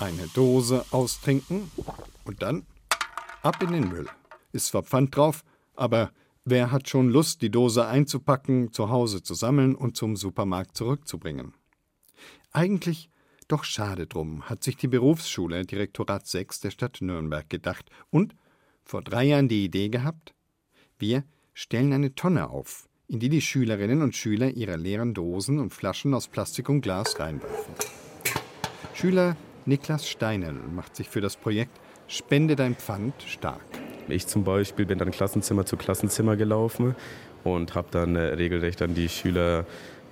Eine Dose austrinken und dann ab in den Müll. Ist zwar Pfand drauf, aber wer hat schon Lust, die Dose einzupacken, zu Hause zu sammeln und zum Supermarkt zurückzubringen? Eigentlich doch schade drum, hat sich die Berufsschule Direktorat 6 der Stadt Nürnberg gedacht und vor drei Jahren die Idee gehabt, wir stellen eine Tonne auf, in die die Schülerinnen und Schüler ihre leeren Dosen und Flaschen aus Plastik und Glas reinwerfen. Schüler Niklas Steinel macht sich für das Projekt Spende dein Pfand stark. Ich zum Beispiel bin dann Klassenzimmer zu Klassenzimmer gelaufen und habe dann äh, regelrecht an die Schüler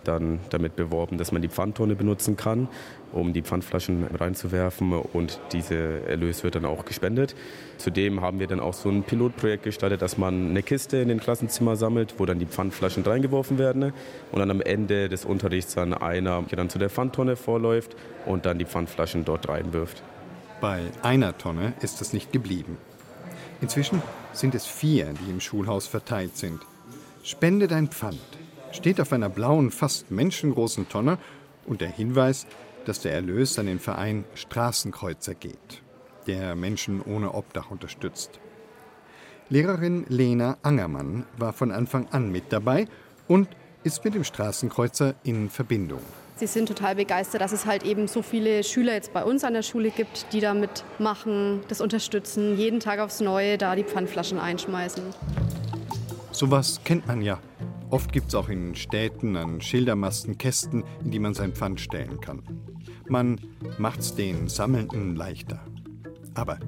dann damit beworben, dass man die Pfandtonne benutzen kann, um die Pfandflaschen reinzuwerfen und dieser Erlös wird dann auch gespendet. Zudem haben wir dann auch so ein Pilotprojekt gestartet, dass man eine Kiste in den Klassenzimmer sammelt, wo dann die Pfandflaschen reingeworfen werden und dann am Ende des Unterrichts dann einer dann zu der Pfandtonne vorläuft und dann die Pfandflaschen dort reinwirft. Bei einer Tonne ist es nicht geblieben. Inzwischen sind es vier, die im Schulhaus verteilt sind. Spende dein Pfand steht auf einer blauen, fast menschengroßen Tonne und der Hinweis, dass der Erlös an den Verein Straßenkreuzer geht, der Menschen ohne Obdach unterstützt. Lehrerin Lena Angermann war von Anfang an mit dabei und ist mit dem Straßenkreuzer in Verbindung. Sie sind total begeistert, dass es halt eben so viele Schüler jetzt bei uns an der Schule gibt, die da mitmachen, das unterstützen, jeden Tag aufs Neue da die Pfandflaschen einschmeißen. Sowas kennt man ja. Oft gibt es auch in Städten an Schildermasten Kästen, in die man sein Pfand stellen kann. Man macht's den Sammelnden leichter. Aber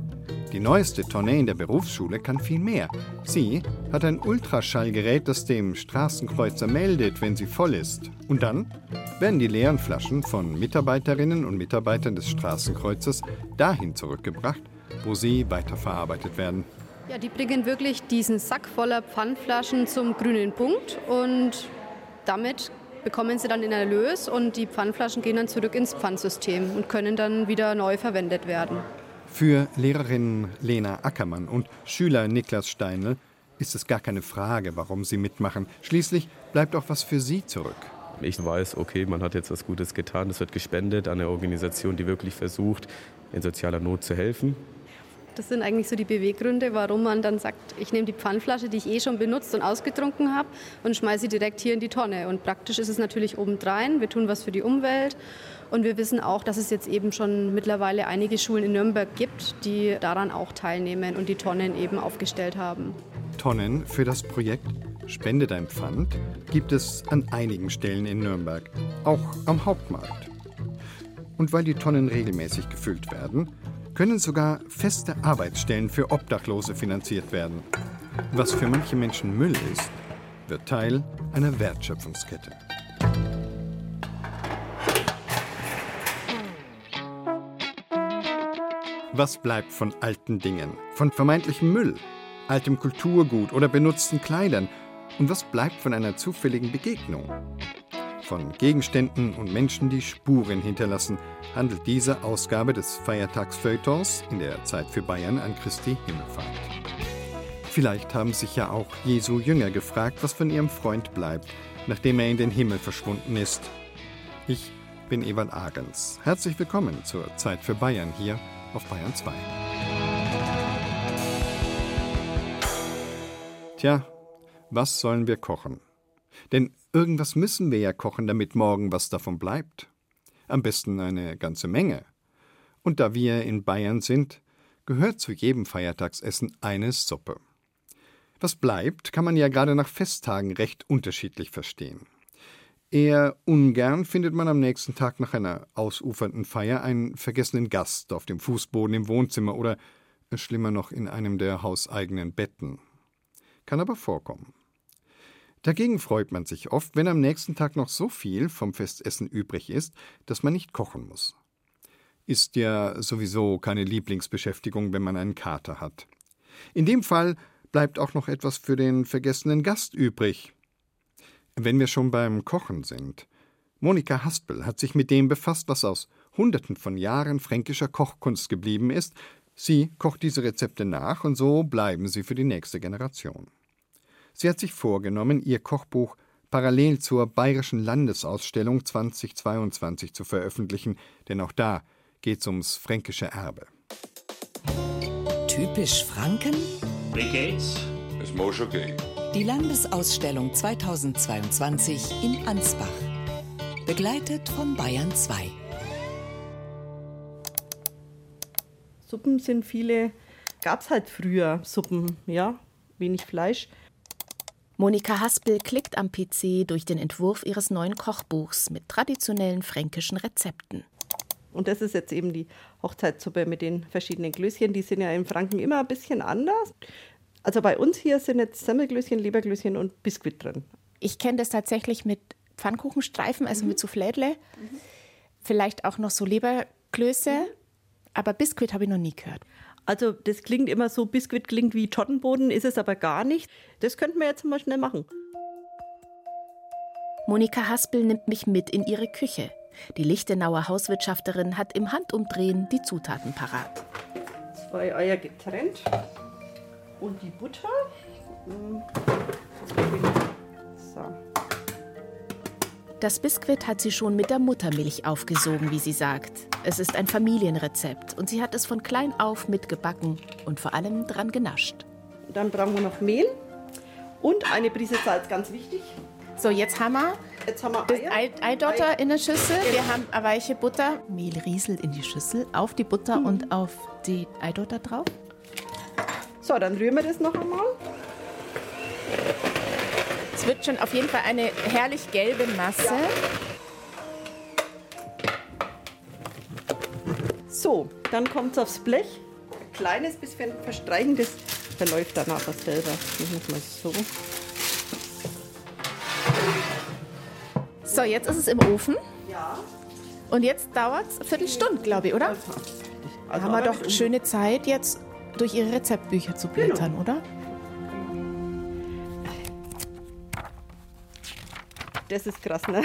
die neueste Tonne in der Berufsschule kann viel mehr. Sie hat ein Ultraschallgerät, das dem Straßenkreuzer meldet, wenn sie voll ist. Und dann werden die leeren Flaschen von Mitarbeiterinnen und Mitarbeitern des Straßenkreuzers dahin zurückgebracht, wo sie weiterverarbeitet werden. Ja, die bringen wirklich diesen Sack voller Pfandflaschen zum grünen Punkt und damit bekommen sie dann den Erlös und die Pfandflaschen gehen dann zurück ins Pfandsystem und können dann wieder neu verwendet werden. Für Lehrerin Lena Ackermann und Schüler Niklas Steinl ist es gar keine Frage, warum sie mitmachen. Schließlich bleibt auch was für sie zurück. Ich weiß, okay, man hat jetzt was Gutes getan, es wird gespendet an eine Organisation, die wirklich versucht, in sozialer Not zu helfen. Das sind eigentlich so die Beweggründe, warum man dann sagt, ich nehme die Pfandflasche, die ich eh schon benutzt und ausgetrunken habe, und schmeiße sie direkt hier in die Tonne. Und praktisch ist es natürlich obendrein. Wir tun was für die Umwelt. Und wir wissen auch, dass es jetzt eben schon mittlerweile einige Schulen in Nürnberg gibt, die daran auch teilnehmen und die Tonnen eben aufgestellt haben. Tonnen für das Projekt Spende dein Pfand gibt es an einigen Stellen in Nürnberg, auch am Hauptmarkt. Und weil die Tonnen regelmäßig gefüllt werden, können sogar feste Arbeitsstellen für Obdachlose finanziert werden. Was für manche Menschen Müll ist, wird Teil einer Wertschöpfungskette. Was bleibt von alten Dingen, von vermeintlichem Müll, altem Kulturgut oder benutzten Kleidern? Und was bleibt von einer zufälligen Begegnung? Von Gegenständen und Menschen, die Spuren hinterlassen, handelt diese Ausgabe des Feiertagsfeuilletons in der Zeit für Bayern an Christi Himmelfahrt. Vielleicht haben sich ja auch Jesu Jünger gefragt, was von ihrem Freund bleibt, nachdem er in den Himmel verschwunden ist. Ich bin Ewald Ahrens. Herzlich willkommen zur Zeit für Bayern hier auf Bayern 2. Tja, was sollen wir kochen? Denn irgendwas müssen wir ja kochen, damit morgen was davon bleibt. Am besten eine ganze Menge. Und da wir in Bayern sind, gehört zu jedem Feiertagsessen eine Suppe. Was bleibt, kann man ja gerade nach Festtagen recht unterschiedlich verstehen. Eher ungern findet man am nächsten Tag nach einer ausufernden Feier einen vergessenen Gast auf dem Fußboden im Wohnzimmer oder schlimmer noch in einem der hauseigenen Betten. Kann aber vorkommen. Dagegen freut man sich oft, wenn am nächsten Tag noch so viel vom Festessen übrig ist, dass man nicht kochen muss. Ist ja sowieso keine Lieblingsbeschäftigung, wenn man einen Kater hat. In dem Fall bleibt auch noch etwas für den vergessenen Gast übrig. Wenn wir schon beim Kochen sind. Monika Haspel hat sich mit dem befasst, was aus Hunderten von Jahren fränkischer Kochkunst geblieben ist. Sie kocht diese Rezepte nach und so bleiben sie für die nächste Generation. Sie hat sich vorgenommen, ihr Kochbuch parallel zur Bayerischen Landesausstellung 2022 zu veröffentlichen, denn auch da geht's ums fränkische Erbe. Typisch Franken? Wie geht's? Es muss schon gehen. Die Landesausstellung 2022 in Ansbach. Begleitet von Bayern 2. Suppen sind viele, gab es halt früher Suppen, ja, wenig Fleisch. Monika Haspel klickt am PC durch den Entwurf ihres neuen Kochbuchs mit traditionellen fränkischen Rezepten. Und das ist jetzt eben die Hochzeitssuppe mit den verschiedenen Glöschen. Die sind ja in Franken immer ein bisschen anders. Also bei uns hier sind jetzt Semmelglöschen, Leberglöschen und Biskuit drin. Ich kenne das tatsächlich mit Pfannkuchenstreifen, also mhm. mit Soufflädle. Mhm. Vielleicht auch noch so Leberklöße. Mhm. Aber Biskuit habe ich noch nie gehört. Also das klingt immer so, Biskuit klingt wie Tottenboden, ist es aber gar nicht. Das könnten wir jetzt mal schnell machen. Monika Haspel nimmt mich mit in ihre Küche. Die Lichtenauer Hauswirtschafterin hat im Handumdrehen die Zutaten parat. Zwei Eier getrennt und die Butter. Hm. So. Das Biskuit hat sie schon mit der Muttermilch aufgesogen, wie sie sagt. Es ist ein Familienrezept und sie hat es von klein auf mitgebacken und vor allem dran genascht. Dann brauchen wir noch Mehl und eine Prise Salz, ganz wichtig. So, jetzt haben wir, jetzt haben wir das Ei, Eidotter in der Schüssel. Genau. Wir haben eine weiche Butter. Mehl rieselt in die Schüssel, auf die Butter mhm. und auf die Eidotter drauf. So, dann rühren wir das noch einmal. Es wird schon auf jeden Fall eine herrlich gelbe Masse. Ja. So, dann kommt es aufs Blech. Ein kleines bisschen verstreichen, das verläuft dann aber selber. Ich muss mal so. So, jetzt ist es im Ofen. Ja. Und jetzt dauert es eine Viertelstunde, glaube ich, oder? Also, da haben wir doch schöne Zeit, jetzt durch Ihre Rezeptbücher zu blättern, genau. oder? Das ist krass, ne?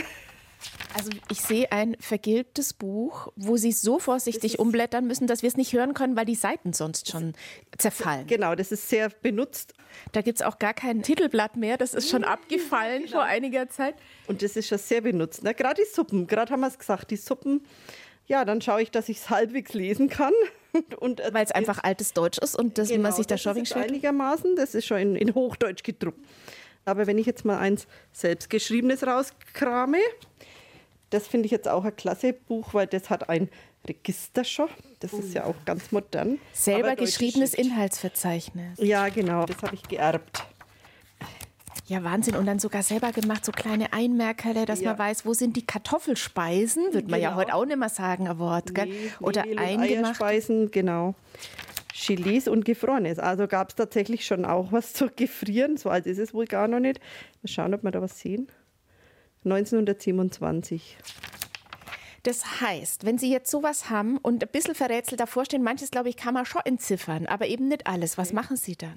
Also ich sehe ein vergilbtes Buch, wo Sie so vorsichtig umblättern müssen, dass wir es nicht hören können, weil die Seiten sonst schon zerfallen. Genau, das ist sehr benutzt. Da gibt es auch gar kein Titelblatt mehr, das ist schon abgefallen genau. vor einiger Zeit. Und das ist schon sehr benutzt. Ne? Gerade die Suppen, gerade haben wir es gesagt, die Suppen, ja, dann schaue ich, dass ich es halbwegs lesen kann. Weil es einfach altes Deutsch ist und das, genau, man sich da schon einigermaßen, das ist schon in, in Hochdeutsch gedruckt. Aber wenn ich jetzt mal eins selbstgeschriebenes rauskrame, das finde ich jetzt auch ein klasse Buch, weil das hat ein Register schon. Das ist ja auch ganz modern. Selber geschriebenes Inhaltsverzeichnis. Ja, genau. Das habe ich geerbt. Ja, Wahnsinn. Und dann sogar selber gemacht, so kleine Einmerkerle, dass ja. man weiß, wo sind die Kartoffelspeisen, würde man genau. ja heute auch nicht mehr sagen, ein Wort. Gell? Nee, Oder eingemacht. Speisen, genau. Chilis und Gefrorenes. Also gab es tatsächlich schon auch was zu gefrieren. So alt ist es wohl gar noch nicht. Mal schauen, ob wir da was sehen. 1927. Das heißt, wenn Sie jetzt sowas haben und ein bisschen verrätselt davor stehen, manches, glaube ich, kann man schon entziffern, aber eben nicht alles. Was machen Sie dann?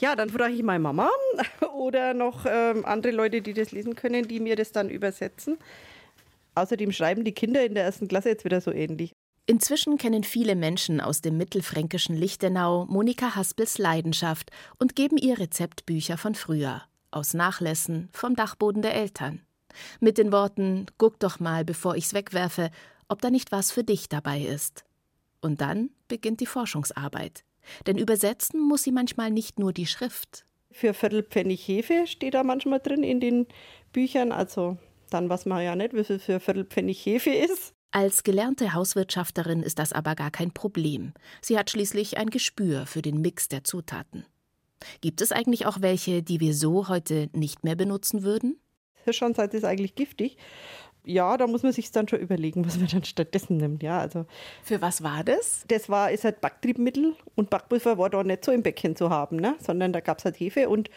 Ja, dann frage ich meine Mama oder noch ähm, andere Leute, die das lesen können, die mir das dann übersetzen. Außerdem schreiben die Kinder in der ersten Klasse jetzt wieder so ähnlich. Inzwischen kennen viele Menschen aus dem mittelfränkischen Lichtenau Monika Haspels Leidenschaft und geben ihr Rezeptbücher von früher, aus Nachlässen vom Dachboden der Eltern. Mit den Worten: Guck doch mal, bevor ich's wegwerfe, ob da nicht was für dich dabei ist. Und dann beginnt die Forschungsarbeit. Denn übersetzen muss sie manchmal nicht nur die Schrift. Für Viertelpfennig Hefe steht da manchmal drin in den Büchern. Also dann weiß man ja nicht, wie viel für Viertelpfennig Hefe ist. Als gelernte Hauswirtschafterin ist das aber gar kein Problem. Sie hat schließlich ein Gespür für den Mix der Zutaten. Gibt es eigentlich auch welche, die wir so heute nicht mehr benutzen würden? Hirschhornsalz ist eigentlich giftig. Ja, da muss man sich dann schon überlegen, was man dann stattdessen nimmt. Ja, also Für was war das? Das war ist halt Backtriebmittel und Backpulver war da nicht so im Bäckchen zu haben, ne? sondern da gab es halt Hefe und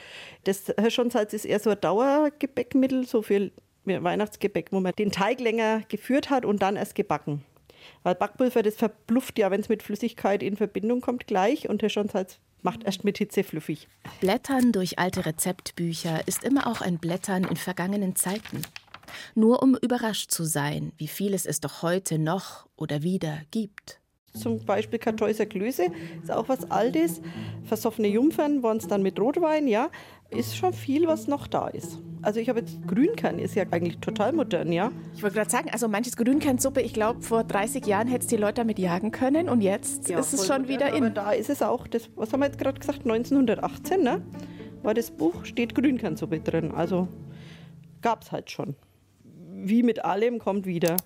das Hirschhornsalz ist eher so ein Dauergebäckmittel, so für Weihnachtsgebäck, wo man den Teig länger geführt hat und dann erst gebacken. Weil Backpulver, das verblufft ja, wenn es mit Flüssigkeit in Verbindung kommt, gleich und Hirschhornsalz macht erst mit Hitze fluffig. Blättern durch alte Rezeptbücher ist immer auch ein Blättern in vergangenen Zeiten. Nur um überrascht zu sein, wie viel es es doch heute noch oder wieder gibt. Zum Beispiel Kartäuser Klöße ist auch was Altes. Versoffene Jungfern waren es dann mit Rotwein, ja. Ist schon viel, was noch da ist. Also ich habe jetzt Grünkern, ist ja eigentlich total modern, ja. Ich wollte gerade sagen, also manches Grünkernsuppe, ich glaube, vor 30 Jahren hätte es die Leute damit jagen können und jetzt ja, ist es schon wieder in. Aber da ist es auch, das, was haben wir jetzt gerade gesagt, 1918, ne? War das Buch, steht Grünkernsuppe drin. Also gab es halt schon. Wie mit allem kommt wieder.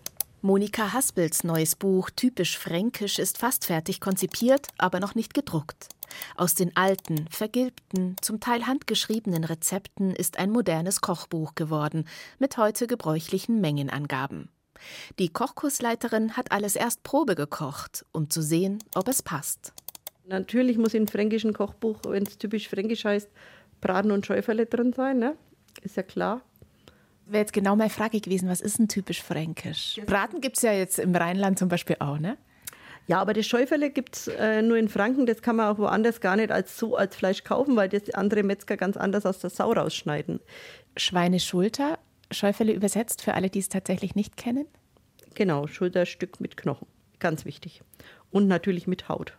Monika Haspels neues Buch Typisch Fränkisch ist fast fertig konzipiert, aber noch nicht gedruckt. Aus den alten, vergilbten, zum Teil handgeschriebenen Rezepten ist ein modernes Kochbuch geworden, mit heute gebräuchlichen Mengenangaben. Die Kochkursleiterin hat alles erst Probe gekocht, um zu sehen, ob es passt. Natürlich muss im fränkischen Kochbuch, wenn es typisch fränkisch heißt, Braten und Schäuferle drin sein, ne? Ist ja klar. Wäre jetzt genau meine Frage gewesen, was ist denn typisch fränkisch? Braten gibt es ja jetzt im Rheinland zum Beispiel auch, ne? Ja, aber das Schäuferle gibt es äh, nur in Franken. Das kann man auch woanders gar nicht als so als Fleisch kaufen, weil das andere Metzger ganz anders aus der Sau rausschneiden. Schweineschulter, Schäuferle übersetzt für alle, die es tatsächlich nicht kennen? Genau, Schulterstück mit Knochen. Ganz wichtig. Und natürlich mit Haut.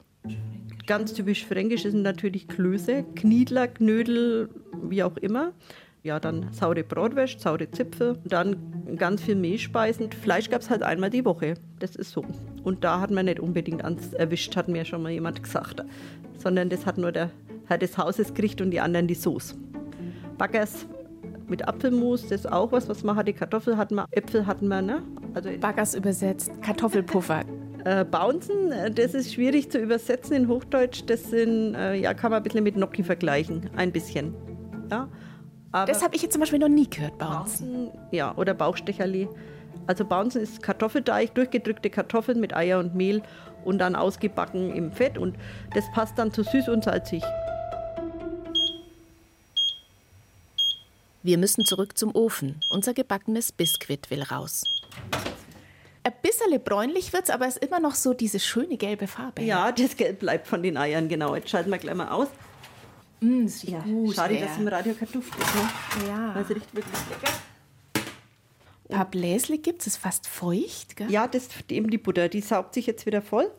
Ganz typisch fränkisch sind natürlich Klöße, Kniedler, Knödel, wie auch immer ja, dann saure Bratwurst, saure Zipfel, dann ganz viel Mehlspeisen. Fleisch gab es halt einmal die Woche. Das ist so. Und da hat man nicht unbedingt ans erwischt, hat mir schon mal jemand gesagt. Sondern das hat nur der Herr des Hauses gekriegt und die anderen die Soße. Baggers mit Apfelmus, das ist auch was, was man hatte. Kartoffel hatten wir, Äpfel hatten wir, ne? Also Baggers übersetzt, Kartoffelpuffer. Äh, Bouncen, das ist schwierig zu übersetzen in Hochdeutsch. Das sind, äh, ja, kann man ein bisschen mit Gnocchi vergleichen. Ein bisschen. Ja. Aber das habe ich jetzt zum Beispiel noch nie gehört, Bouncen. Ja, oder Bauchstecherli. Also Bouncen ist Kartoffelteig, durchgedrückte Kartoffeln mit Eier und Mehl und dann ausgebacken im Fett. Und das passt dann zu süß und salzig. Wir müssen zurück zum Ofen. Unser gebackenes Biskuit will raus. Ein bisschen bräunlich wird es, aber es ist immer noch so diese schöne gelbe Farbe. Ja, das Gelb bleibt von den Eiern, genau. Jetzt schalten wir gleich mal aus. Mm, das riecht ja, gut. Schade, dass im Radio kein Duft ist. Ne? Ja. Also riecht wirklich lecker. Ein paar Bläsle gibt es, ist fast feucht. Gell? Ja, das ist eben die Butter, die saugt sich jetzt wieder voll.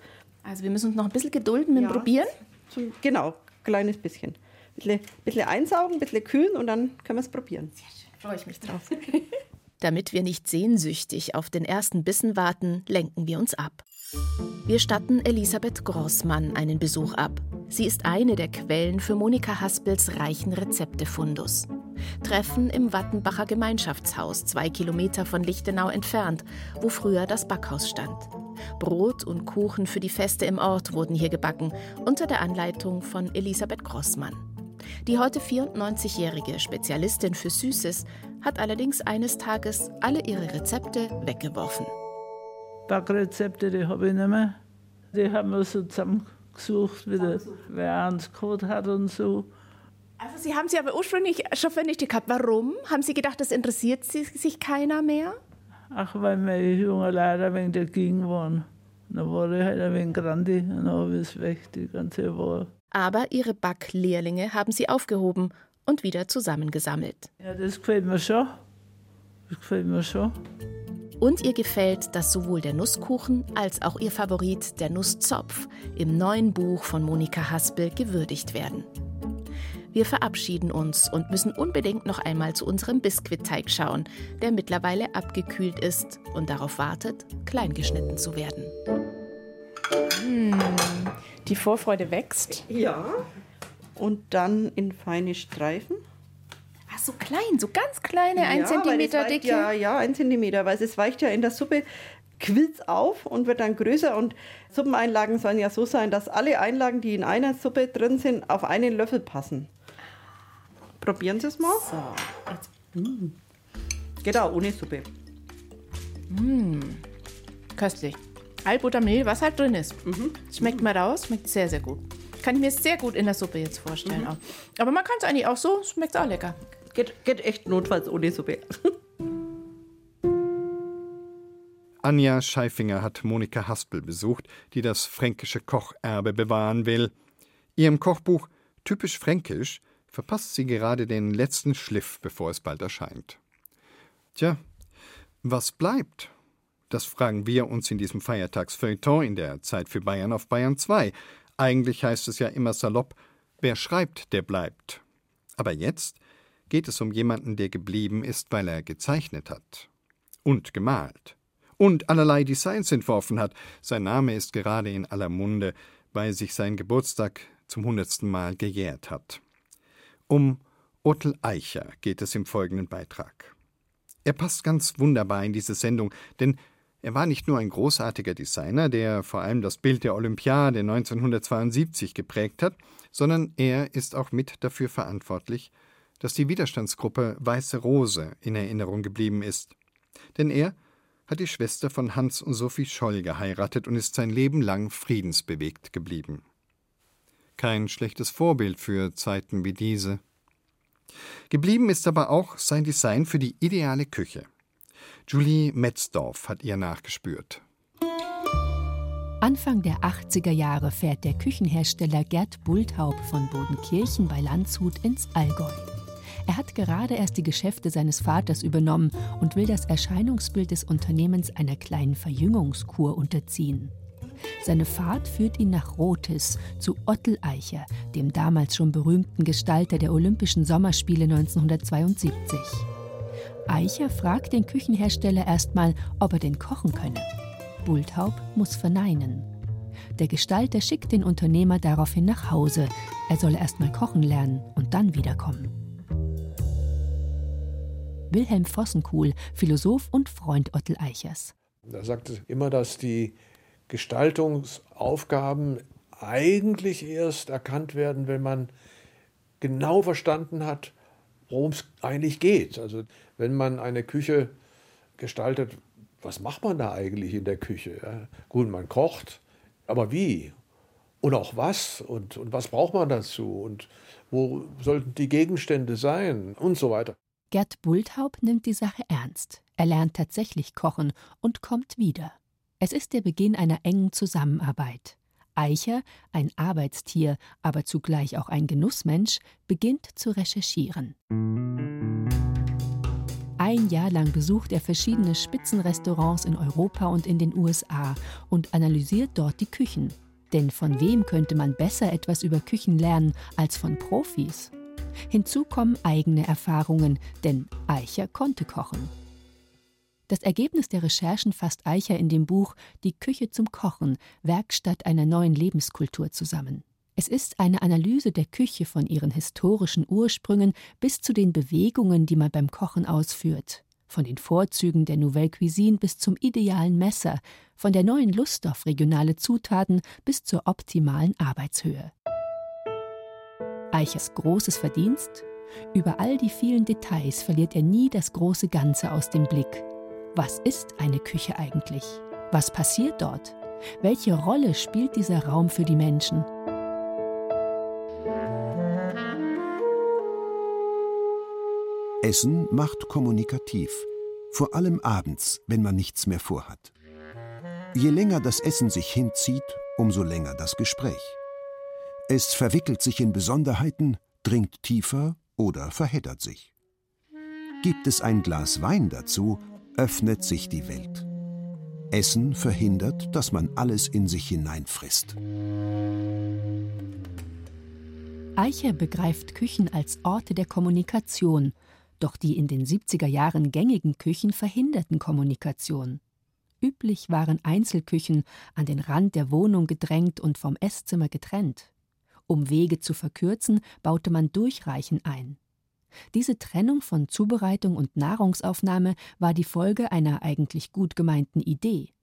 Also wir müssen uns noch ein bisschen gedulden mit dem Probieren. Zum, genau, kleines bisschen. Ein bisschen, bisschen einsaugen, ein bisschen kühlen und dann können wir es probieren. Sehr schön, freue ich mich drauf. Damit wir nicht sehnsüchtig auf den ersten Bissen warten, lenken wir uns ab. Wir statten Elisabeth Grossmann einen Besuch ab. Sie ist eine der Quellen für Monika Haspels reichen Rezeptefundus. Treffen im Wattenbacher Gemeinschaftshaus, zwei Kilometer von Lichtenau entfernt, wo früher das Backhaus stand. Brot und Kuchen für die Feste im Ort wurden hier gebacken, unter der Anleitung von Elisabeth Grossmann. Die heute 94-jährige Spezialistin für Süßes hat allerdings eines Tages alle ihre Rezepte weggeworfen. Backrezepte, die habe ich nicht mehr. Die haben wir so zusammengesucht, wieder, wer eins gehabt hat und so. Also Sie haben sie aber ursprünglich schon vernichtet gehabt. Warum? Haben Sie gedacht, das interessiert sich keiner mehr? Ach, weil meine jungen Leute wenig dagegen waren. Dann war ich halt ein wenig grandi und dann habe ich es weg, die ganze Woche. Aber Ihre Backlehrlinge haben Sie aufgehoben und wieder zusammengesammelt. Ja, das gefällt mir schon. Das gefällt mir schon. Und ihr gefällt, dass sowohl der Nusskuchen als auch ihr Favorit, der Nusszopf, im neuen Buch von Monika Haspel gewürdigt werden. Wir verabschieden uns und müssen unbedingt noch einmal zu unserem Biskuitteig schauen, der mittlerweile abgekühlt ist und darauf wartet, kleingeschnitten zu werden. Mmh, die Vorfreude wächst. Ja. Und dann in feine Streifen. Ach, so klein, so ganz kleine, ja, ein Zentimeter dicke. Ja, ja, ein Zentimeter, weil es weicht ja in der Suppe quillt auf und wird dann größer. Und Suppeneinlagen sollen ja so sein, dass alle Einlagen, die in einer Suppe drin sind, auf einen Löffel passen. Probieren Sie es mal. So, jetzt. Mm. Geht auch ohne Suppe. Mm. Köstlich. Altbuttermehl, was halt drin ist. Mhm. Schmeckt mal raus, schmeckt sehr, sehr gut. Kann ich mir sehr gut in der Suppe jetzt vorstellen. Mhm. Aber man kann es eigentlich auch so, schmeckt auch lecker. Geht, geht echt notfalls ohne Suppe. Anja Scheifinger hat Monika Haspel besucht, die das fränkische Kocherbe bewahren will. Ihrem Kochbuch Typisch Fränkisch verpasst sie gerade den letzten Schliff, bevor es bald erscheint. Tja, was bleibt? Das fragen wir uns in diesem Feiertagsfeuilleton in der Zeit für Bayern auf Bayern 2. Eigentlich heißt es ja immer salopp, wer schreibt, der bleibt. Aber jetzt geht es um jemanden, der geblieben ist, weil er gezeichnet hat und gemalt und allerlei Designs entworfen hat. Sein Name ist gerade in aller Munde, weil sich sein Geburtstag zum hundertsten Mal gejährt hat. Um Ottel Eicher geht es im folgenden Beitrag. Er passt ganz wunderbar in diese Sendung, denn er war nicht nur ein großartiger Designer, der vor allem das Bild der Olympiade 1972 geprägt hat, sondern er ist auch mit dafür verantwortlich, dass die Widerstandsgruppe Weiße Rose in Erinnerung geblieben ist. Denn er hat die Schwester von Hans und Sophie Scholl geheiratet und ist sein Leben lang friedensbewegt geblieben. Kein schlechtes Vorbild für Zeiten wie diese. Geblieben ist aber auch sein Design für die ideale Küche. Julie Metzdorf hat ihr nachgespürt. Anfang der 80er Jahre fährt der Küchenhersteller Gerd Bulthaup von Bodenkirchen bei Landshut ins Allgäu. Er hat gerade erst die Geschäfte seines Vaters übernommen und will das Erscheinungsbild des Unternehmens einer kleinen Verjüngungskur unterziehen. Seine Fahrt führt ihn nach Rotes zu Ottel Eicher, dem damals schon berühmten Gestalter der Olympischen Sommerspiele 1972. Eicher fragt den Küchenhersteller erstmal, ob er denn kochen könne. Bulthaup muss verneinen. Der Gestalter schickt den Unternehmer daraufhin nach Hause. Er solle erstmal kochen lernen und dann wiederkommen. Wilhelm Vossenkuhl, Philosoph und Freund Ottel Eichers. Er sagte immer, dass die Gestaltungsaufgaben eigentlich erst erkannt werden, wenn man genau verstanden hat, worum es eigentlich geht. Also wenn man eine Küche gestaltet, was macht man da eigentlich in der Küche? Ja, gut, man kocht, aber wie? Und auch was? Und, und was braucht man dazu? Und wo sollten die Gegenstände sein? Und so weiter. Gerd Bulthaup nimmt die Sache ernst. Er lernt tatsächlich kochen und kommt wieder. Es ist der Beginn einer engen Zusammenarbeit. Eicher, ein Arbeitstier, aber zugleich auch ein Genussmensch, beginnt zu recherchieren. Ein Jahr lang besucht er verschiedene Spitzenrestaurants in Europa und in den USA und analysiert dort die Küchen. Denn von wem könnte man besser etwas über Küchen lernen als von Profis? Hinzu kommen eigene Erfahrungen, denn Eicher konnte kochen. Das Ergebnis der Recherchen fasst Eicher in dem Buch Die Küche zum Kochen, Werkstatt einer neuen Lebenskultur zusammen. Es ist eine Analyse der Küche von ihren historischen Ursprüngen bis zu den Bewegungen, die man beim Kochen ausführt. Von den Vorzügen der Nouvelle Cuisine bis zum idealen Messer, von der neuen Lust auf regionale Zutaten bis zur optimalen Arbeitshöhe. Eichers großes Verdienst? Über all die vielen Details verliert er nie das große Ganze aus dem Blick. Was ist eine Küche eigentlich? Was passiert dort? Welche Rolle spielt dieser Raum für die Menschen? Essen macht kommunikativ, vor allem abends, wenn man nichts mehr vorhat. Je länger das Essen sich hinzieht, umso länger das Gespräch. Es verwickelt sich in Besonderheiten, dringt tiefer oder verheddert sich. Gibt es ein Glas Wein dazu, öffnet sich die Welt. Essen verhindert, dass man alles in sich hineinfrisst. Eicher begreift Küchen als Orte der Kommunikation, doch die in den 70er Jahren gängigen Küchen verhinderten Kommunikation. Üblich waren Einzelküchen an den Rand der Wohnung gedrängt und vom Esszimmer getrennt. Um Wege zu verkürzen, baute man Durchreichen ein. Diese Trennung von Zubereitung und Nahrungsaufnahme war die Folge einer eigentlich gut gemeinten Idee.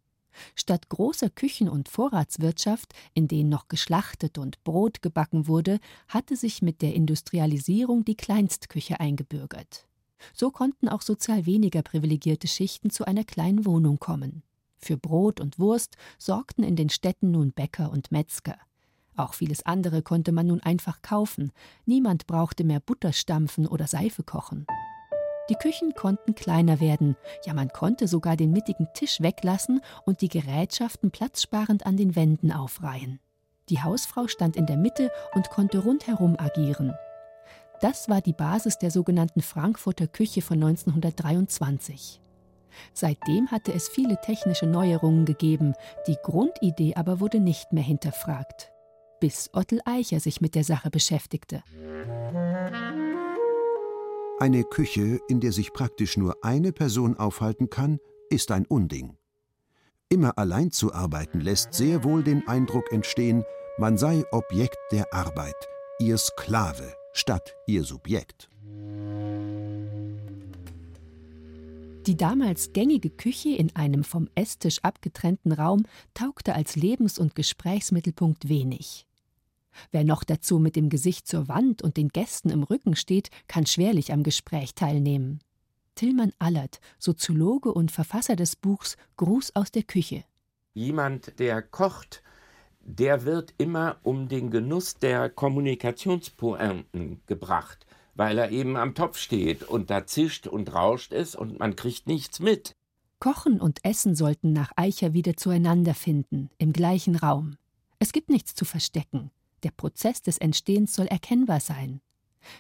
Statt großer Küchen und Vorratswirtschaft, in denen noch geschlachtet und Brot gebacken wurde, hatte sich mit der Industrialisierung die Kleinstküche eingebürgert. So konnten auch sozial weniger privilegierte Schichten zu einer kleinen Wohnung kommen. Für Brot und Wurst sorgten in den Städten nun Bäcker und Metzger. Auch vieles andere konnte man nun einfach kaufen. Niemand brauchte mehr Butter stampfen oder Seife kochen. Die Küchen konnten kleiner werden, ja man konnte sogar den mittigen Tisch weglassen und die Gerätschaften platzsparend an den Wänden aufreihen. Die Hausfrau stand in der Mitte und konnte rundherum agieren. Das war die Basis der sogenannten Frankfurter Küche von 1923. Seitdem hatte es viele technische Neuerungen gegeben, die Grundidee aber wurde nicht mehr hinterfragt bis Ottel Eicher sich mit der Sache beschäftigte. Eine Küche, in der sich praktisch nur eine Person aufhalten kann, ist ein Unding. Immer allein zu arbeiten lässt sehr wohl den Eindruck entstehen, man sei Objekt der Arbeit, ihr Sklave statt ihr Subjekt. Die damals gängige Küche in einem vom Esstisch abgetrennten Raum taugte als Lebens- und Gesprächsmittelpunkt wenig. Wer noch dazu mit dem Gesicht zur Wand und den Gästen im Rücken steht, kann schwerlich am Gespräch teilnehmen. Tillmann Allert, Soziologe und Verfasser des Buchs Gruß aus der Küche. Jemand, der kocht, der wird immer um den Genuss der Kommunikationspointen gebracht, weil er eben am Topf steht und da zischt und rauscht es und man kriegt nichts mit. Kochen und Essen sollten nach Eicher wieder zueinander finden, im gleichen Raum. Es gibt nichts zu verstecken. Der Prozess des Entstehens soll erkennbar sein.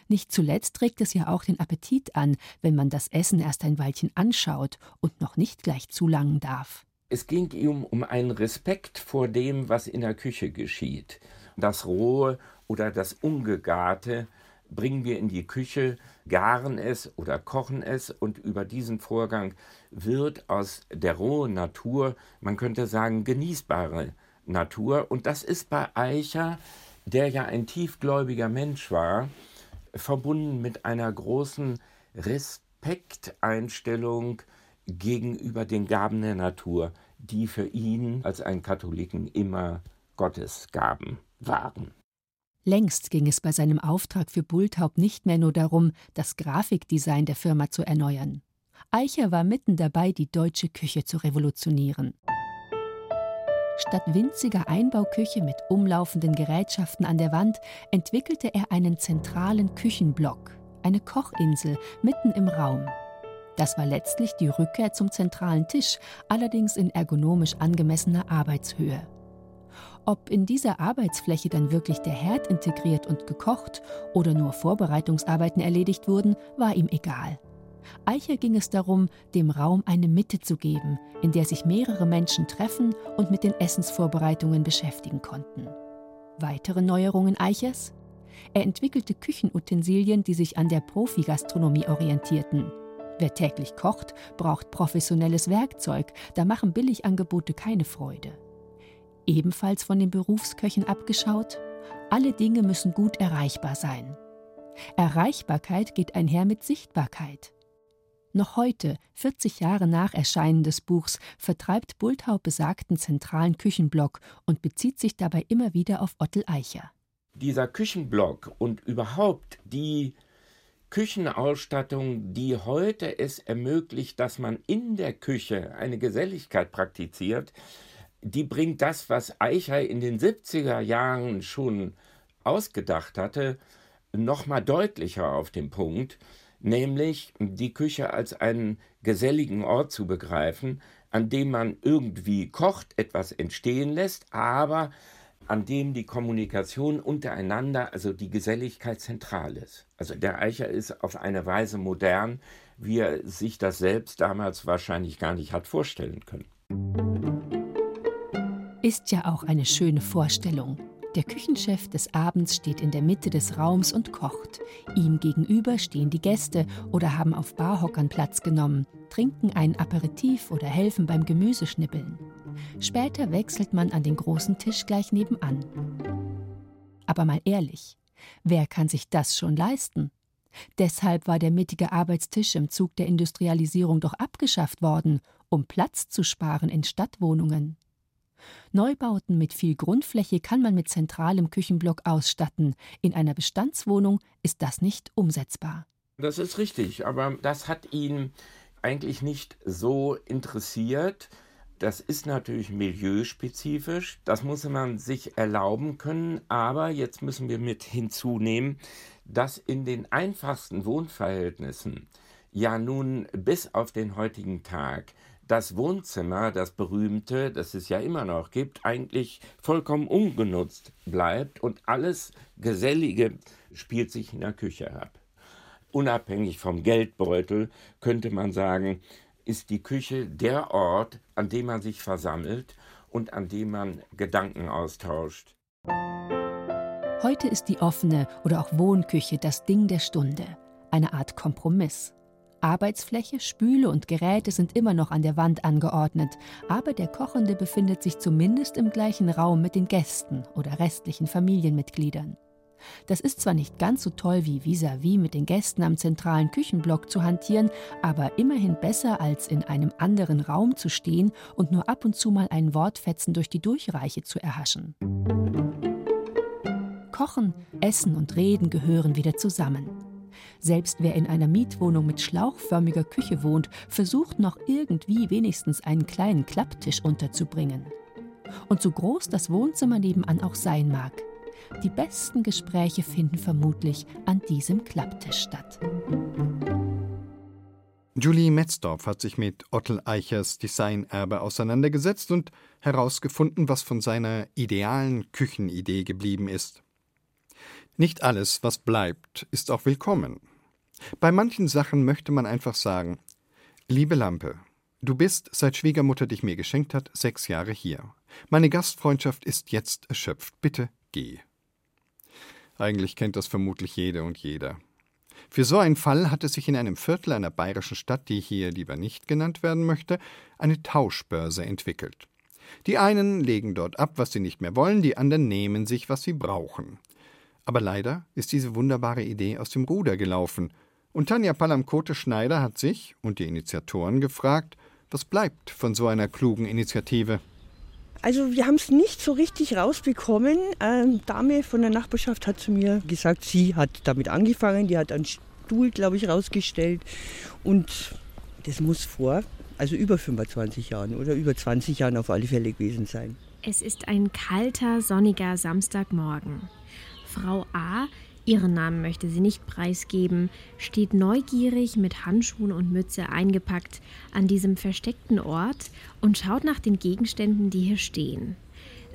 Nicht zuletzt regt es ja auch den Appetit an, wenn man das Essen erst ein Weilchen anschaut und noch nicht gleich zulangen darf. Es ging ihm um einen Respekt vor dem, was in der Küche geschieht. Das Rohe oder das Ungegarte bringen wir in die Küche, garen es oder kochen es und über diesen Vorgang wird aus der rohen Natur, man könnte sagen, genießbare Natur. Und das ist bei Eicher, der ja ein tiefgläubiger Mensch war, verbunden mit einer großen Respekteinstellung gegenüber den Gaben der Natur, die für ihn als einen Katholiken immer Gottesgaben waren. Längst ging es bei seinem Auftrag für Bulthaupt nicht mehr nur darum, das Grafikdesign der Firma zu erneuern. Eicher war mitten dabei, die deutsche Küche zu revolutionieren. Statt winziger Einbauküche mit umlaufenden Gerätschaften an der Wand entwickelte er einen zentralen Küchenblock, eine Kochinsel mitten im Raum. Das war letztlich die Rückkehr zum zentralen Tisch, allerdings in ergonomisch angemessener Arbeitshöhe. Ob in dieser Arbeitsfläche dann wirklich der Herd integriert und gekocht oder nur Vorbereitungsarbeiten erledigt wurden, war ihm egal. Eicher ging es darum, dem Raum eine Mitte zu geben, in der sich mehrere Menschen treffen und mit den Essensvorbereitungen beschäftigen konnten. Weitere Neuerungen Eichers? Er entwickelte Küchenutensilien, die sich an der Profi-Gastronomie orientierten. Wer täglich kocht, braucht professionelles Werkzeug, da machen Billigangebote keine Freude. Ebenfalls von den Berufsköchen abgeschaut, alle Dinge müssen gut erreichbar sein. Erreichbarkeit geht einher mit Sichtbarkeit. Noch heute, 40 Jahre nach Erscheinen des Buchs, vertreibt Bulthau besagten zentralen Küchenblock und bezieht sich dabei immer wieder auf Ottel Eicher. Dieser Küchenblock und überhaupt die Küchenausstattung, die heute es ermöglicht, dass man in der Küche eine Geselligkeit praktiziert, die bringt das, was Eicher in den 70er Jahren schon ausgedacht hatte, noch mal deutlicher auf den Punkt nämlich die Küche als einen geselligen Ort zu begreifen, an dem man irgendwie kocht, etwas entstehen lässt, aber an dem die Kommunikation untereinander, also die Geselligkeit zentral ist. Also der Eicher ist auf eine Weise modern, wie er sich das selbst damals wahrscheinlich gar nicht hat vorstellen können. Ist ja auch eine schöne Vorstellung. Der Küchenchef des Abends steht in der Mitte des Raums und kocht. Ihm gegenüber stehen die Gäste oder haben auf Barhockern Platz genommen, trinken ein Aperitif oder helfen beim Gemüseschnippeln. Später wechselt man an den großen Tisch gleich nebenan. Aber mal ehrlich, wer kann sich das schon leisten? Deshalb war der mittige Arbeitstisch im Zug der Industrialisierung doch abgeschafft worden, um Platz zu sparen in Stadtwohnungen. Neubauten mit viel Grundfläche kann man mit zentralem Küchenblock ausstatten. In einer Bestandswohnung ist das nicht umsetzbar. Das ist richtig, aber das hat ihn eigentlich nicht so interessiert. Das ist natürlich milieuspezifisch, das muss man sich erlauben können, aber jetzt müssen wir mit hinzunehmen, dass in den einfachsten Wohnverhältnissen ja nun bis auf den heutigen Tag das Wohnzimmer, das berühmte, das es ja immer noch gibt, eigentlich vollkommen ungenutzt bleibt und alles Gesellige spielt sich in der Küche ab. Unabhängig vom Geldbeutel könnte man sagen, ist die Küche der Ort, an dem man sich versammelt und an dem man Gedanken austauscht. Heute ist die offene oder auch Wohnküche das Ding der Stunde. eine Art Kompromiss. Arbeitsfläche, Spüle und Geräte sind immer noch an der Wand angeordnet, aber der Kochende befindet sich zumindest im gleichen Raum mit den Gästen oder restlichen Familienmitgliedern. Das ist zwar nicht ganz so toll wie vis-à-vis -vis mit den Gästen am zentralen Küchenblock zu hantieren, aber immerhin besser als in einem anderen Raum zu stehen und nur ab und zu mal ein Wortfetzen durch die Durchreiche zu erhaschen. Kochen, Essen und Reden gehören wieder zusammen. Selbst wer in einer Mietwohnung mit schlauchförmiger Küche wohnt, versucht noch irgendwie wenigstens einen kleinen Klapptisch unterzubringen. Und so groß das Wohnzimmer nebenan auch sein mag, die besten Gespräche finden vermutlich an diesem Klapptisch statt. Julie Metzdorf hat sich mit Ottel Eichers Designerbe auseinandergesetzt und herausgefunden, was von seiner idealen Küchenidee geblieben ist. Nicht alles, was bleibt, ist auch willkommen. Bei manchen Sachen möchte man einfach sagen, liebe Lampe, du bist, seit Schwiegermutter dich mir geschenkt hat, sechs Jahre hier. Meine Gastfreundschaft ist jetzt erschöpft. Bitte geh. Eigentlich kennt das vermutlich jede und jeder. Für so einen Fall hat es sich in einem Viertel einer bayerischen Stadt, die hier lieber nicht genannt werden möchte, eine Tauschbörse entwickelt. Die einen legen dort ab, was sie nicht mehr wollen, die anderen nehmen sich, was sie brauchen. Aber leider ist diese wunderbare Idee aus dem Ruder gelaufen, und Tanja Palamkote-Schneider hat sich und die Initiatoren gefragt, was bleibt von so einer klugen Initiative. Also wir haben es nicht so richtig rausbekommen. Eine Dame von der Nachbarschaft hat zu mir gesagt, sie hat damit angefangen, die hat einen Stuhl, glaube ich, rausgestellt. Und das muss vor, also über 25 Jahren oder über 20 Jahren auf alle Fälle gewesen sein. Es ist ein kalter, sonniger Samstagmorgen. Frau A Ihren Namen möchte sie nicht preisgeben, steht neugierig mit Handschuhen und Mütze eingepackt an diesem versteckten Ort und schaut nach den Gegenständen, die hier stehen.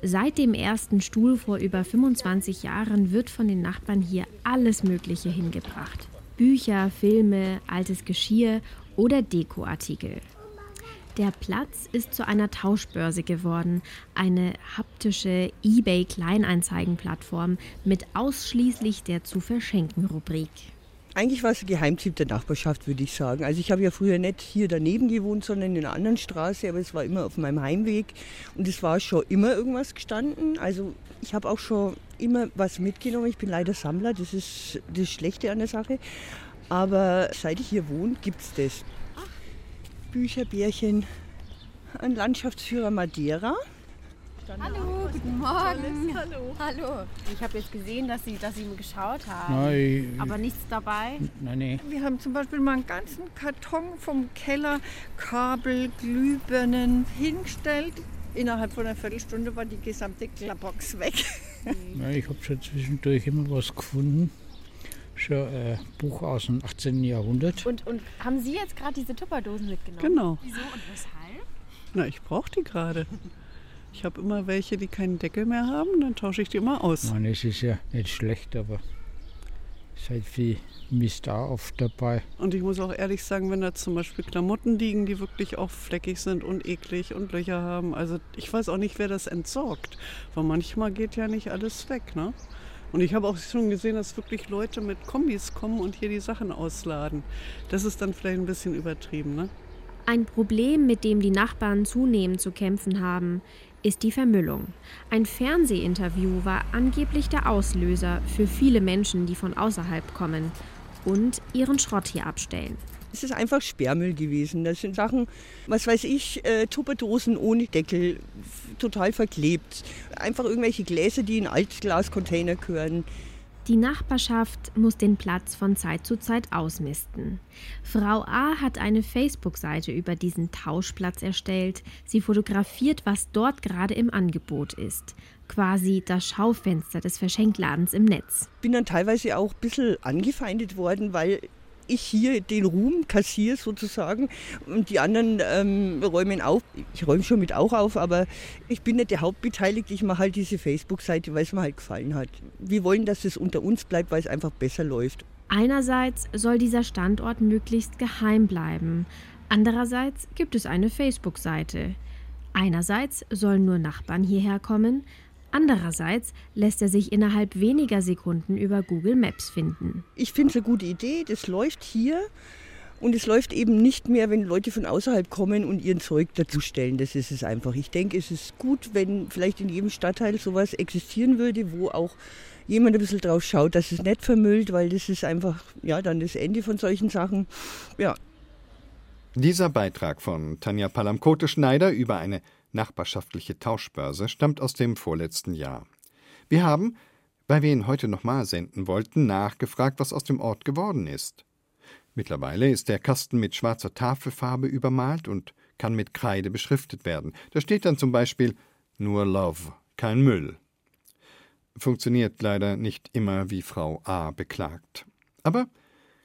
Seit dem ersten Stuhl vor über 25 Jahren wird von den Nachbarn hier alles Mögliche hingebracht. Bücher, Filme, altes Geschirr oder Dekoartikel. Der Platz ist zu einer Tauschbörse geworden, eine haptische eBay-Kleinanzeigenplattform mit ausschließlich der zu verschenken Rubrik. Eigentlich war es ein Geheimtipp der Nachbarschaft, würde ich sagen. Also ich habe ja früher nicht hier daneben gewohnt, sondern in einer anderen Straße, aber es war immer auf meinem Heimweg und es war schon immer irgendwas gestanden. Also ich habe auch schon immer was mitgenommen. Ich bin leider Sammler, das ist das Schlechte an der Sache. Aber seit ich hier wohne, gibt es das. Bücherbärchen, ein Landschaftsführer Madeira. Hallo, guten Morgen. Hallo. Hallo. Ich habe jetzt gesehen, dass Sie, dass Sie geschaut haben. Nein. Aber nichts dabei? Nein, nein. Wir haben zum Beispiel mal einen ganzen Karton vom Keller, Kabel, Glühbirnen hingestellt. Innerhalb von einer Viertelstunde war die gesamte Klappbox weg. Ja, ich habe schon zwischendurch immer was gefunden schon ein Buch aus dem 18. Jahrhundert. Und, und haben Sie jetzt gerade diese Tupperdosen mitgenommen? Genau. Wieso und weshalb? Na, ich brauche die gerade. Ich habe immer welche, die keinen Deckel mehr haben, dann tausche ich die immer aus. Nein, es ist ja nicht schlecht, aber es ist halt viel Mist da oft dabei. Und ich muss auch ehrlich sagen, wenn da zum Beispiel Klamotten liegen, die wirklich auch fleckig sind und eklig und Löcher haben, also ich weiß auch nicht, wer das entsorgt. Weil manchmal geht ja nicht alles weg, ne? Und ich habe auch schon gesehen, dass wirklich Leute mit Kombis kommen und hier die Sachen ausladen. Das ist dann vielleicht ein bisschen übertrieben, ne? Ein Problem, mit dem die Nachbarn zunehmend zu kämpfen haben, ist die Vermüllung. Ein Fernsehinterview war angeblich der Auslöser für viele Menschen, die von außerhalb kommen und ihren Schrott hier abstellen. Es ist einfach Sperrmüll gewesen. Das sind Sachen, was weiß ich, äh, Tupperdosen ohne Deckel, total verklebt. Einfach irgendwelche Gläser, die in Altglascontainer gehören. Die Nachbarschaft muss den Platz von Zeit zu Zeit ausmisten. Frau A hat eine Facebook-Seite über diesen Tauschplatz erstellt. Sie fotografiert, was dort gerade im Angebot ist. Quasi das Schaufenster des Verschenkladens im Netz. Bin dann teilweise auch ein bisschen angefeindet worden, weil ich hier den Ruhm kassiere sozusagen und die anderen ähm, räumen auf. Ich räume schon mit auch auf, aber ich bin nicht der Hauptbeteiligte. Ich mache halt diese Facebook-Seite, weil es mir halt gefallen hat. Wir wollen, dass es unter uns bleibt, weil es einfach besser läuft. Einerseits soll dieser Standort möglichst geheim bleiben. Andererseits gibt es eine Facebook-Seite. Einerseits sollen nur Nachbarn hierher kommen, Andererseits lässt er sich innerhalb weniger Sekunden über Google Maps finden. Ich finde es eine gute Idee, das läuft hier. Und es läuft eben nicht mehr, wenn Leute von außerhalb kommen und ihren Zeug dazustellen. Das ist es einfach. Ich denke, es ist gut, wenn vielleicht in jedem Stadtteil sowas existieren würde, wo auch jemand ein bisschen drauf schaut, dass es nicht vermüllt, weil das ist einfach ja dann das Ende von solchen Sachen. Ja. Dieser Beitrag von Tanja Palamkote-Schneider über eine nachbarschaftliche Tauschbörse stammt aus dem vorletzten Jahr. Wir haben, weil wir ihn heute nochmal senden wollten, nachgefragt, was aus dem Ort geworden ist. Mittlerweile ist der Kasten mit schwarzer Tafelfarbe übermalt und kann mit Kreide beschriftet werden. Da steht dann zum Beispiel nur Love, kein Müll. Funktioniert leider nicht immer, wie Frau A beklagt. Aber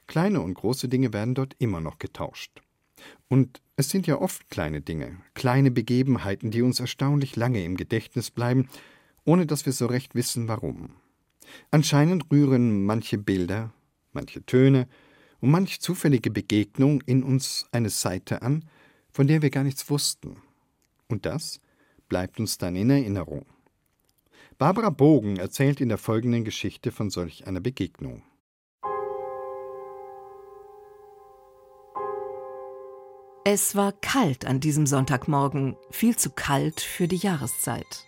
kleine und große Dinge werden dort immer noch getauscht. Und es sind ja oft kleine Dinge, kleine Begebenheiten, die uns erstaunlich lange im Gedächtnis bleiben, ohne dass wir so recht wissen, warum. Anscheinend rühren manche Bilder, manche Töne, und manch zufällige Begegnung in uns eine Seite an, von der wir gar nichts wussten. Und das bleibt uns dann in Erinnerung. Barbara Bogen erzählt in der folgenden Geschichte von solch einer Begegnung. Es war kalt an diesem Sonntagmorgen, viel zu kalt für die Jahreszeit.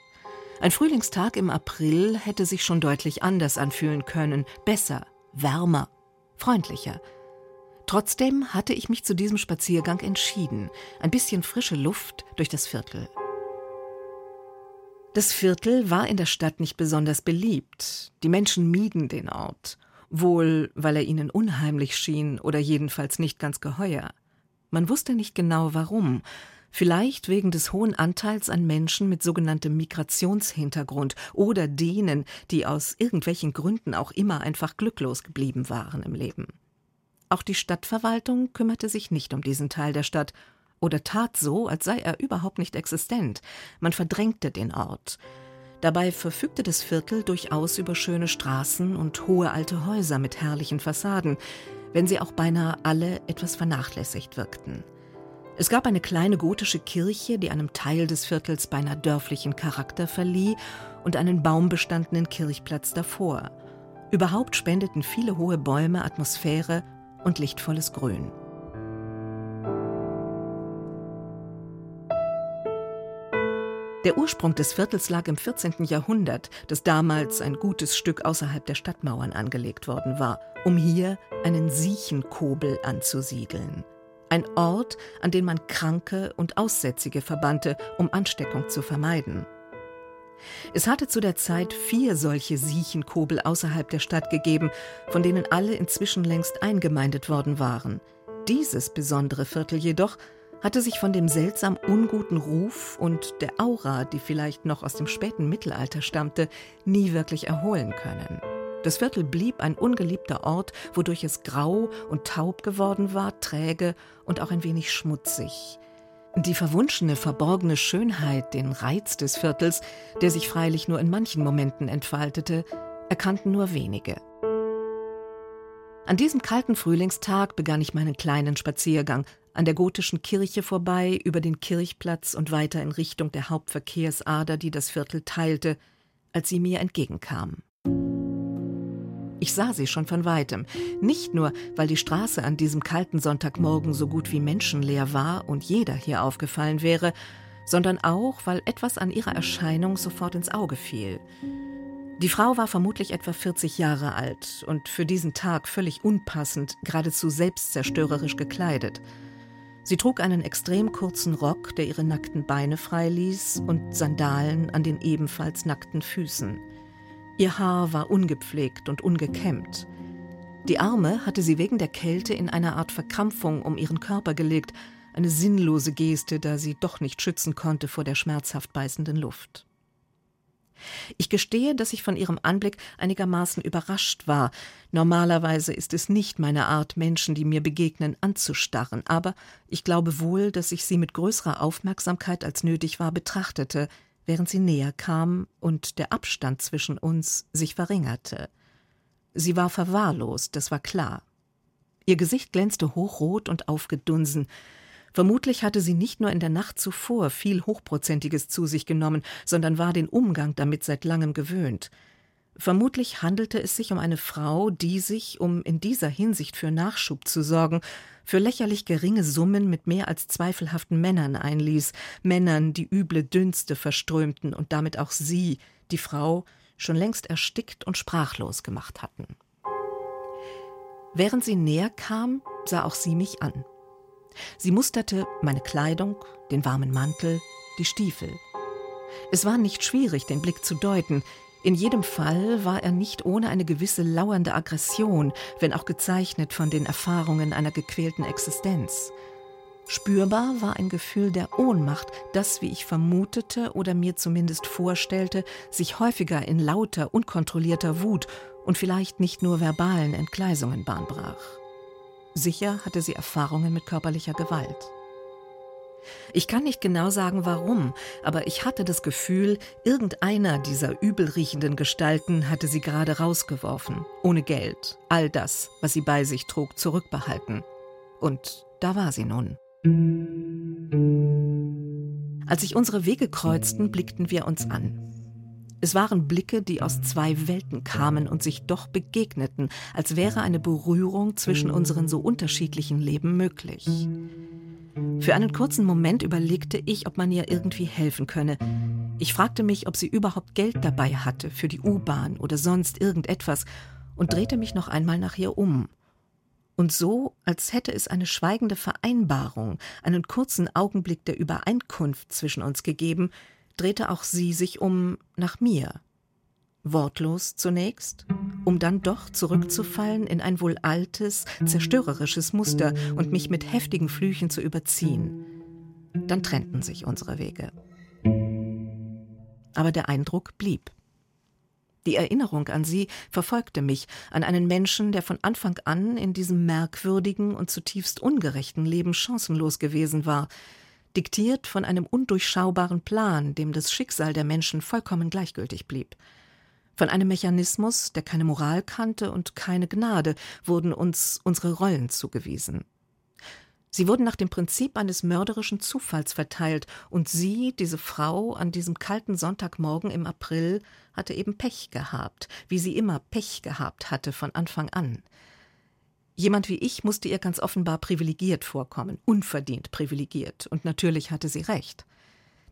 Ein Frühlingstag im April hätte sich schon deutlich anders anfühlen können, besser, wärmer, freundlicher, Trotzdem hatte ich mich zu diesem Spaziergang entschieden. Ein bisschen frische Luft durch das Viertel. Das Viertel war in der Stadt nicht besonders beliebt. Die Menschen mieden den Ort. Wohl, weil er ihnen unheimlich schien oder jedenfalls nicht ganz geheuer. Man wusste nicht genau warum. Vielleicht wegen des hohen Anteils an Menschen mit sogenanntem Migrationshintergrund oder denen, die aus irgendwelchen Gründen auch immer einfach glücklos geblieben waren im Leben. Auch die Stadtverwaltung kümmerte sich nicht um diesen Teil der Stadt oder tat so, als sei er überhaupt nicht existent. Man verdrängte den Ort. Dabei verfügte das Viertel durchaus über schöne Straßen und hohe alte Häuser mit herrlichen Fassaden, wenn sie auch beinahe alle etwas vernachlässigt wirkten. Es gab eine kleine gotische Kirche, die einem Teil des Viertels beinahe dörflichen Charakter verlieh, und einen baumbestandenen Kirchplatz davor. Überhaupt spendeten viele hohe Bäume Atmosphäre und lichtvolles Grün. Der Ursprung des Viertels lag im 14. Jahrhundert, das damals ein gutes Stück außerhalb der Stadtmauern angelegt worden war, um hier einen Siechenkobel anzusiedeln. Ein Ort, an den man Kranke und Aussätzige verbannte, um Ansteckung zu vermeiden. Es hatte zu der Zeit vier solche Siechenkobel außerhalb der Stadt gegeben, von denen alle inzwischen längst eingemeindet worden waren. Dieses besondere Viertel jedoch hatte sich von dem seltsam unguten Ruf und der Aura, die vielleicht noch aus dem späten Mittelalter stammte, nie wirklich erholen können. Das Viertel blieb ein ungeliebter Ort, wodurch es grau und taub geworden war, träge und auch ein wenig schmutzig. Die verwunschene, verborgene Schönheit, den Reiz des Viertels, der sich freilich nur in manchen Momenten entfaltete, erkannten nur wenige. An diesem kalten Frühlingstag begann ich meinen kleinen Spaziergang an der gotischen Kirche vorbei, über den Kirchplatz und weiter in Richtung der Hauptverkehrsader, die das Viertel teilte, als sie mir entgegenkam. Ich sah sie schon von weitem. Nicht nur, weil die Straße an diesem kalten Sonntagmorgen so gut wie menschenleer war und jeder hier aufgefallen wäre, sondern auch, weil etwas an ihrer Erscheinung sofort ins Auge fiel. Die Frau war vermutlich etwa 40 Jahre alt und für diesen Tag völlig unpassend, geradezu selbstzerstörerisch gekleidet. Sie trug einen extrem kurzen Rock, der ihre nackten Beine freiließ, und Sandalen an den ebenfalls nackten Füßen. Ihr Haar war ungepflegt und ungekämmt. Die Arme hatte sie wegen der Kälte in eine Art Verkrampfung um ihren Körper gelegt, eine sinnlose Geste, da sie doch nicht schützen konnte vor der schmerzhaft beißenden Luft. Ich gestehe, dass ich von ihrem Anblick einigermaßen überrascht war. Normalerweise ist es nicht meine Art, Menschen, die mir begegnen, anzustarren, aber ich glaube wohl, dass ich sie mit größerer Aufmerksamkeit als nötig war betrachtete, während sie näher kam und der Abstand zwischen uns sich verringerte. Sie war verwahrlost, das war klar. Ihr Gesicht glänzte hochrot und aufgedunsen. Vermutlich hatte sie nicht nur in der Nacht zuvor viel Hochprozentiges zu sich genommen, sondern war den Umgang damit seit langem gewöhnt. Vermutlich handelte es sich um eine Frau, die sich, um in dieser Hinsicht für Nachschub zu sorgen, für lächerlich geringe Summen mit mehr als zweifelhaften Männern einließ, Männern, die üble Dünste verströmten und damit auch sie, die Frau, schon längst erstickt und sprachlos gemacht hatten. Während sie näher kam, sah auch sie mich an. Sie musterte meine Kleidung, den warmen Mantel, die Stiefel. Es war nicht schwierig, den Blick zu deuten. In jedem Fall war er nicht ohne eine gewisse lauernde Aggression, wenn auch gezeichnet von den Erfahrungen einer gequälten Existenz. Spürbar war ein Gefühl der Ohnmacht, das, wie ich vermutete oder mir zumindest vorstellte, sich häufiger in lauter, unkontrollierter Wut und vielleicht nicht nur verbalen Entgleisungen bahnbrach. Sicher hatte sie Erfahrungen mit körperlicher Gewalt. Ich kann nicht genau sagen, warum, aber ich hatte das Gefühl, irgendeiner dieser übelriechenden Gestalten hatte sie gerade rausgeworfen, ohne Geld, all das, was sie bei sich trug, zurückbehalten. Und da war sie nun. Als sich unsere Wege kreuzten, blickten wir uns an. Es waren Blicke, die aus zwei Welten kamen und sich doch begegneten, als wäre eine Berührung zwischen unseren so unterschiedlichen Leben möglich. Für einen kurzen Moment überlegte ich, ob man ihr irgendwie helfen könne. Ich fragte mich, ob sie überhaupt Geld dabei hatte für die U-Bahn oder sonst irgendetwas und drehte mich noch einmal nach ihr um. Und so, als hätte es eine schweigende Vereinbarung, einen kurzen Augenblick der Übereinkunft zwischen uns gegeben, drehte auch sie sich um nach mir. Wortlos zunächst, um dann doch zurückzufallen in ein wohl altes, zerstörerisches Muster und mich mit heftigen Flüchen zu überziehen. Dann trennten sich unsere Wege. Aber der Eindruck blieb. Die Erinnerung an sie verfolgte mich, an einen Menschen, der von Anfang an in diesem merkwürdigen und zutiefst ungerechten Leben chancenlos gewesen war, diktiert von einem undurchschaubaren Plan, dem das Schicksal der Menschen vollkommen gleichgültig blieb. Von einem Mechanismus, der keine Moral kannte und keine Gnade, wurden uns unsere Rollen zugewiesen. Sie wurden nach dem Prinzip eines mörderischen Zufalls verteilt, und sie, diese Frau, an diesem kalten Sonntagmorgen im April, hatte eben Pech gehabt, wie sie immer Pech gehabt hatte von Anfang an. Jemand wie ich musste ihr ganz offenbar privilegiert vorkommen, unverdient privilegiert, und natürlich hatte sie recht.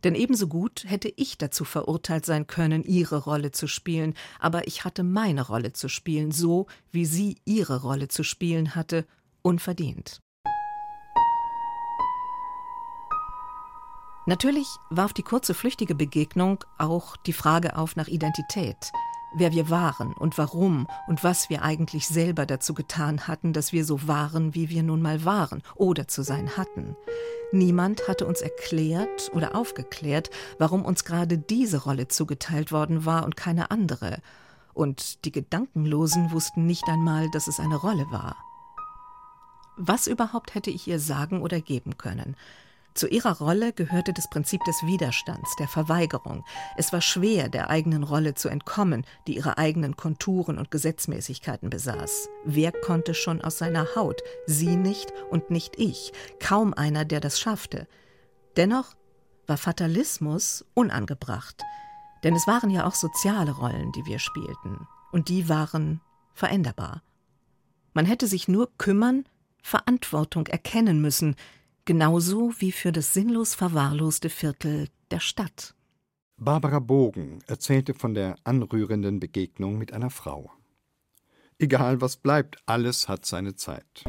Denn ebenso gut hätte ich dazu verurteilt sein können, ihre Rolle zu spielen, aber ich hatte meine Rolle zu spielen, so wie sie ihre Rolle zu spielen hatte, unverdient. Natürlich warf die kurze flüchtige Begegnung auch die Frage auf nach Identität wer wir waren und warum und was wir eigentlich selber dazu getan hatten, dass wir so waren, wie wir nun mal waren oder zu sein hatten. Niemand hatte uns erklärt oder aufgeklärt, warum uns gerade diese Rolle zugeteilt worden war und keine andere. Und die Gedankenlosen wussten nicht einmal, dass es eine Rolle war. Was überhaupt hätte ich ihr sagen oder geben können? Zu ihrer Rolle gehörte das Prinzip des Widerstands, der Verweigerung. Es war schwer, der eigenen Rolle zu entkommen, die ihre eigenen Konturen und Gesetzmäßigkeiten besaß. Wer konnte schon aus seiner Haut? Sie nicht und nicht ich. Kaum einer, der das schaffte. Dennoch war Fatalismus unangebracht. Denn es waren ja auch soziale Rollen, die wir spielten. Und die waren veränderbar. Man hätte sich nur kümmern, Verantwortung erkennen müssen, genauso wie für das sinnlos verwahrloste Viertel der Stadt. Barbara Bogen erzählte von der anrührenden Begegnung mit einer Frau. Egal was bleibt, alles hat seine Zeit.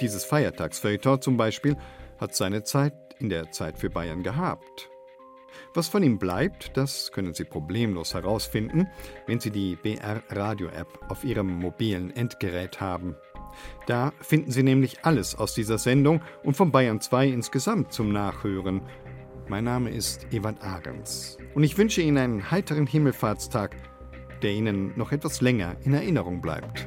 Dieses Feiertagsfeuilleton zum Beispiel hat seine Zeit in der Zeit für Bayern gehabt. Was von ihm bleibt, das können Sie problemlos herausfinden, wenn Sie die BR Radio App auf Ihrem mobilen Endgerät haben. Da finden Sie nämlich alles aus dieser Sendung und von Bayern 2 insgesamt zum Nachhören. Mein Name ist Ewald Ahrens und ich wünsche Ihnen einen heiteren Himmelfahrtstag, der Ihnen noch etwas länger in Erinnerung bleibt.